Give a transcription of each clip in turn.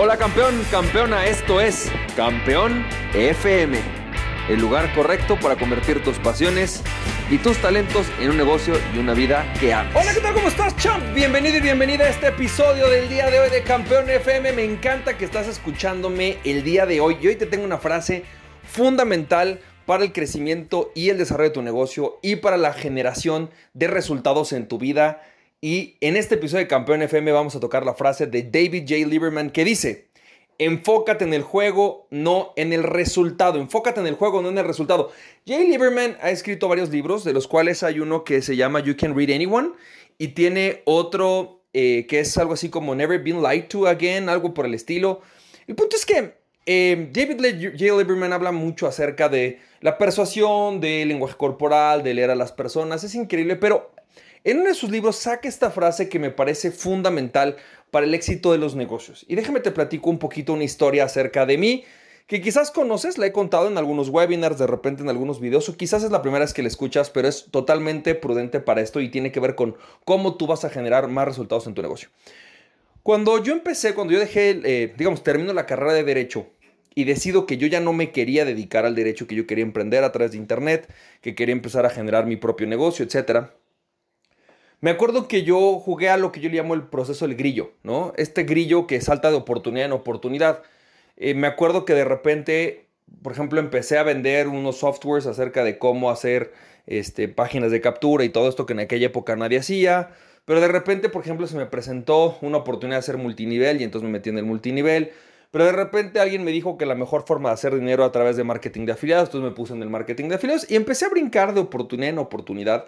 Hola campeón, campeona, esto es Campeón FM, el lugar correcto para convertir tus pasiones y tus talentos en un negocio y una vida que ames. Hola, ¿qué tal? ¿Cómo estás, champ? Bienvenido y bienvenida a este episodio del día de hoy de Campeón FM. Me encanta que estás escuchándome el día de hoy y hoy te tengo una frase fundamental para el crecimiento y el desarrollo de tu negocio y para la generación de resultados en tu vida y en este episodio de Campeón FM vamos a tocar la frase de David J. Lieberman que dice, enfócate en el juego, no en el resultado. Enfócate en el juego, no en el resultado. J. Lieberman ha escrito varios libros, de los cuales hay uno que se llama You Can Read Anyone y tiene otro eh, que es algo así como Never Been Lied to Again, algo por el estilo. El punto es que eh, David J. Lieberman habla mucho acerca de la persuasión, del lenguaje corporal, de leer a las personas. Es increíble, pero en uno de sus libros saca esta frase que me parece fundamental para el éxito de los negocios. Y déjame te platico un poquito una historia acerca de mí, que quizás conoces, la he contado en algunos webinars, de repente en algunos videos, o quizás es la primera vez que la escuchas, pero es totalmente prudente para esto y tiene que ver con cómo tú vas a generar más resultados en tu negocio. Cuando yo empecé, cuando yo dejé, eh, digamos, termino la carrera de derecho y decido que yo ya no me quería dedicar al derecho, que yo quería emprender a través de internet, que quería empezar a generar mi propio negocio, etcétera me acuerdo que yo jugué a lo que yo le llamo el proceso del grillo, ¿no? Este grillo que salta de oportunidad en oportunidad. Eh, me acuerdo que de repente, por ejemplo, empecé a vender unos softwares acerca de cómo hacer este, páginas de captura y todo esto que en aquella época nadie hacía. Pero de repente, por ejemplo, se me presentó una oportunidad de hacer multinivel y entonces me metí en el multinivel. Pero de repente alguien me dijo que la mejor forma de hacer dinero a través de marketing de afiliados, entonces me puse en el marketing de afiliados y empecé a brincar de oportunidad en oportunidad.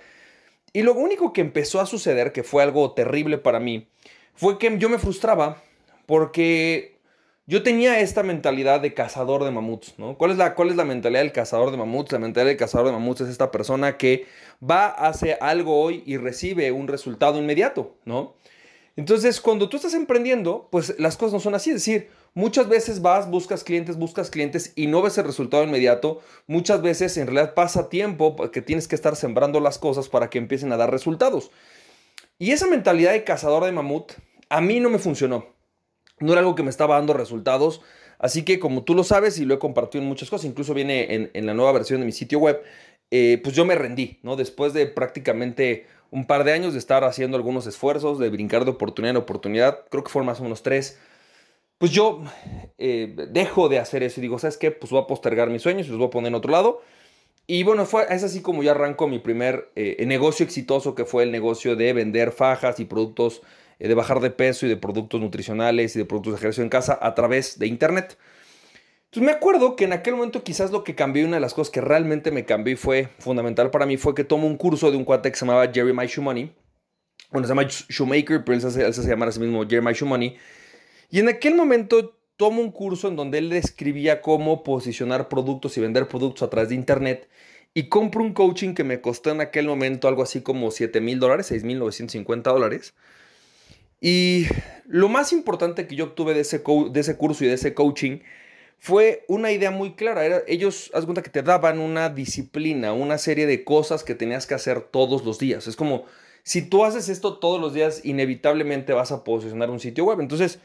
Y lo único que empezó a suceder, que fue algo terrible para mí, fue que yo me frustraba porque yo tenía esta mentalidad de cazador de mamuts, ¿no? ¿Cuál es, la, ¿Cuál es la mentalidad del cazador de mamuts? La mentalidad del cazador de mamuts es esta persona que va, hace algo hoy y recibe un resultado inmediato, ¿no? Entonces, cuando tú estás emprendiendo, pues las cosas no son así. Es decir, muchas veces vas, buscas clientes, buscas clientes y no ves el resultado inmediato. Muchas veces en realidad pasa tiempo que tienes que estar sembrando las cosas para que empiecen a dar resultados. Y esa mentalidad de cazador de mamut a mí no me funcionó. No era algo que me estaba dando resultados. Así que como tú lo sabes y lo he compartido en muchas cosas, incluso viene en, la nueva versión de mi sitio web, eh, pues yo me rendí, ¿no? Después de prácticamente un par de años de estar haciendo algunos esfuerzos, de brincar de oportunidad en oportunidad, creo que fueron más o menos tres, pues yo eh, dejo de hacer eso y digo, ¿sabes qué? Pues voy a postergar mis sueños y los voy a poner en otro lado. Y bueno, fue, es así como yo arranco mi primer eh, negocio exitoso, que fue el negocio de vender fajas y productos eh, de bajar de peso y de productos nutricionales y de productos de ejercicio en casa a través de Internet. Entonces me acuerdo que en aquel momento quizás lo que cambió, una de las cosas que realmente me cambió y fue fundamental para mí, fue que tomo un curso de un cuate que se llamaba Jeremy Shumoney. Bueno, se llama Shoemaker, pero él se, él se llama a sí mismo Jeremy Shumoney. Y en aquel momento tomo un curso en donde él describía cómo posicionar productos y vender productos a través de Internet. Y compro un coaching que me costó en aquel momento algo así como 7 mil dólares, 6 mil 950 dólares. Y lo más importante que yo obtuve de ese, de ese curso y de ese coaching fue una idea muy clara. Ellos, haz cuenta que te daban una disciplina, una serie de cosas que tenías que hacer todos los días. Es como, si tú haces esto todos los días, inevitablemente vas a posicionar un sitio web. Entonces,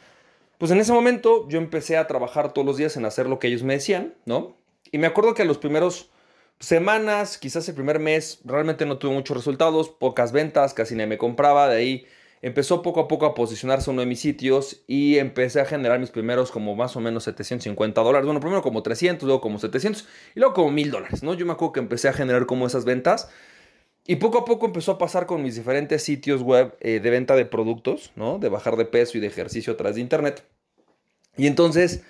pues en ese momento yo empecé a trabajar todos los días en hacer lo que ellos me decían, ¿no? Y me acuerdo que a los primeros semanas, quizás el primer mes, realmente no tuve muchos resultados, pocas ventas, casi nadie me compraba, de ahí empezó poco a poco a posicionarse uno de mis sitios y empecé a generar mis primeros como más o menos 750 dólares. Bueno, primero como 300, luego como 700 y luego como 1000 dólares, ¿no? Yo me acuerdo que empecé a generar como esas ventas y poco a poco empezó a pasar con mis diferentes sitios web eh, de venta de productos, ¿no? De bajar de peso y de ejercicio a través de internet. Y entonces,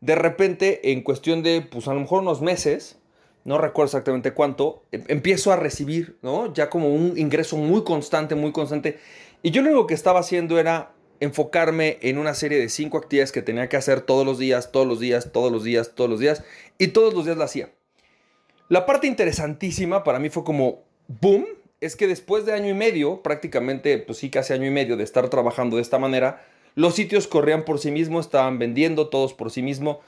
de repente, en cuestión de, pues a lo mejor unos meses, no recuerdo exactamente cuánto, em, empiezo a recibir, ¿no? Ya como un ingreso muy constante, muy constante. Y yo lo único que estaba haciendo era enfocarme en una serie de cinco actividades que tenía que hacer todos los días, todos los días, todos los días, todos los días, y todos los días la hacía. La parte interesantísima para mí fue como, boom, es que después de año y medio, prácticamente, pues sí, casi año y medio de estar trabajando de esta manera, los sitios corrían por sí mismos, estaban vendiendo todos por sí mismos.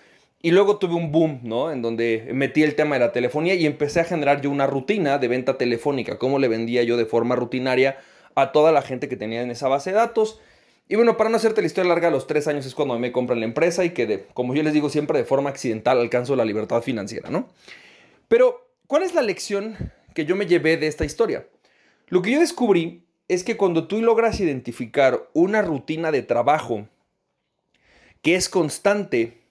Y luego tuve un boom, ¿no? En donde metí el tema de la telefonía y empecé a generar yo una rutina de venta telefónica, cómo le vendía yo de forma rutinaria a toda la gente que tenía en esa base de datos. Y bueno, para no hacerte la historia larga, los tres años es cuando me compran la empresa y que, de, como yo les digo siempre, de forma accidental alcanzo la libertad financiera, ¿no? Pero, ¿cuál es la lección que yo me llevé de esta historia? Lo que yo descubrí es que cuando tú logras identificar una rutina de trabajo que es constante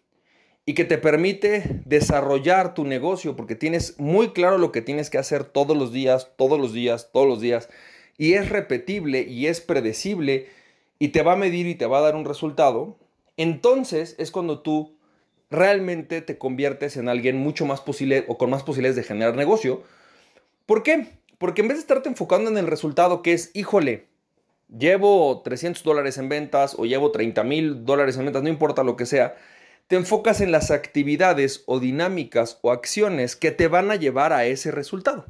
y que te permite desarrollar tu negocio porque tienes muy claro lo que tienes que hacer todos los días, todos los días, todos los días, y es repetible y es predecible y te va a medir y te va a dar un resultado, entonces es cuando tú realmente te conviertes en alguien mucho más posible o con más posibilidades de generar negocio. ¿Por qué? Porque en vez de estarte enfocando en el resultado que es, híjole, llevo 300 dólares en ventas o llevo 30 mil dólares en ventas, no importa lo que sea, te enfocas en las actividades o dinámicas o acciones que te van a llevar a ese resultado.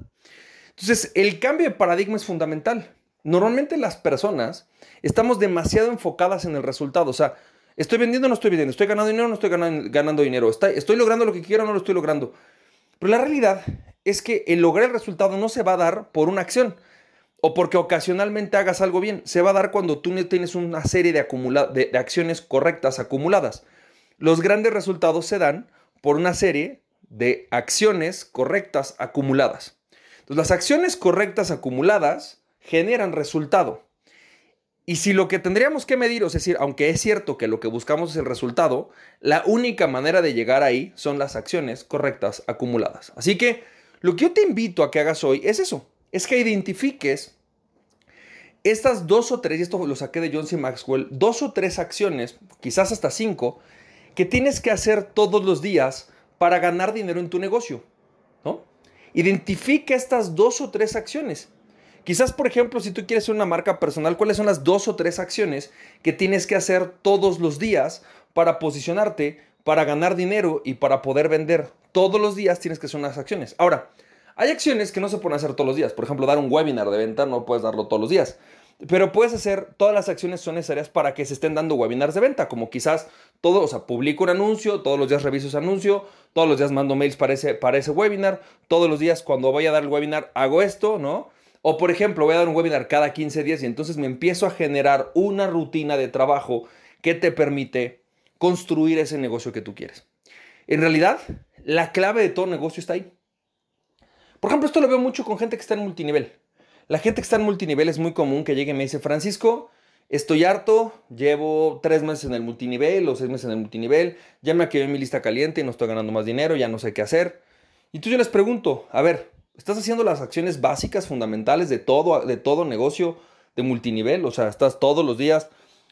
Entonces, el cambio de paradigma es fundamental. Normalmente las personas estamos demasiado enfocadas en el resultado. O sea, estoy vendiendo o no estoy vendiendo, estoy ganando dinero o no estoy ganando, dinero, estoy, logrando lo que quiero o no lo estoy logrando. Pero la realidad es que el lograr el resultado no se va a dar por una acción o porque ocasionalmente hagas algo bien. Se va a dar cuando tú tienes una serie de, de acciones correctas acumuladas. Los grandes resultados se dan por una serie de acciones correctas acumuladas. Las acciones correctas acumuladas generan resultado. Y si lo que tendríamos que medir, es decir, aunque es cierto que lo que buscamos es el resultado, la única manera de llegar ahí son las acciones correctas acumuladas. Así que lo que yo te invito a que hagas hoy es eso, es que identifiques estas dos o tres, y esto lo saqué de John C. Maxwell, dos o tres acciones, quizás hasta cinco, que tienes que hacer todos los días para ganar dinero en tu negocio. ¿no? Identifica estas dos o tres acciones Quizás, por ejemplo, si tú quieres ser una marca personal, ¿cuáles son las dos o tres acciones que tienes que hacer todos los días para posicionarte, para ganar dinero y para poder vender? Todos los días tienes que hacer unas acciones. Ahora, hay acciones que no se pueden hacer todos los días. Por ejemplo, dar un webinar de venta no puedes darlo todos los días. Pero puedes hacer, todas las acciones son necesarias para que se estén dando webinars de venta, como quizás todo, o sea, publico un anuncio, todos los días reviso ese anuncio, todos los días mando mails para ese, webinar, todos los días cuando voy a dar el webinar hago esto, ¿no? O por ejemplo, voy a dar un webinar cada 15 días y entonces me empiezo a generar una rutina de trabajo que te permite construir ese negocio que tú quieres. En realidad, la clave de todo negocio está ahí. Por ejemplo, esto lo veo mucho con gente que está en multinivel. La gente que está en multinivel es muy común que llegue y me dice, Francisco, estoy harto, llevo tres meses en el multinivel o seis meses en el multinivel, ya me en mi lista caliente y no estoy ganando más dinero, ya no sé qué hacer. Y tú yo les pregunto, a ver, Estás haciendo las acciones básicas, fundamentales de todo, de todo negocio de multinivel. O sea, estás todos los días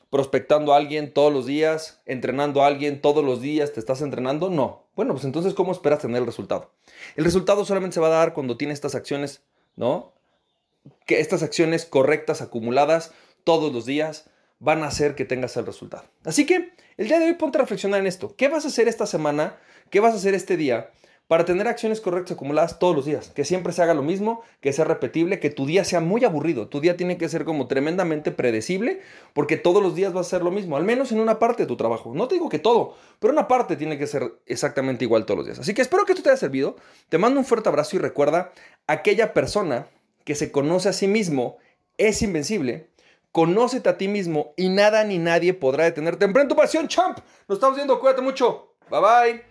prospectando a alguien, todos los días, entrenando a alguien, todos los días, te estás entrenando. No. Bueno, pues entonces, ¿cómo esperas tener el resultado? El resultado solamente se va a dar cuando tienes estas acciones, ¿no? Que estas acciones correctas, acumuladas todos los días, van a hacer que tengas el resultado. Así que el día de hoy ponte a reflexionar en esto. ¿Qué vas a hacer esta semana? ¿Qué vas a hacer este día? Para tener acciones correctas acumuladas todos los días, que siempre se haga lo mismo, que sea repetible, que tu día sea muy aburrido, tu día tiene que ser como tremendamente predecible, porque todos los días va a ser lo mismo, al menos en una parte de tu trabajo. No te digo que todo, pero una parte tiene que ser exactamente igual todos los días. Así que espero que esto te haya servido, te mando un fuerte abrazo y recuerda, aquella persona que se conoce a sí mismo es invencible, conócete a ti mismo y nada ni nadie podrá detenerte. Emprende tu pasión, champ. Nos estamos viendo, cuídate mucho. Bye bye.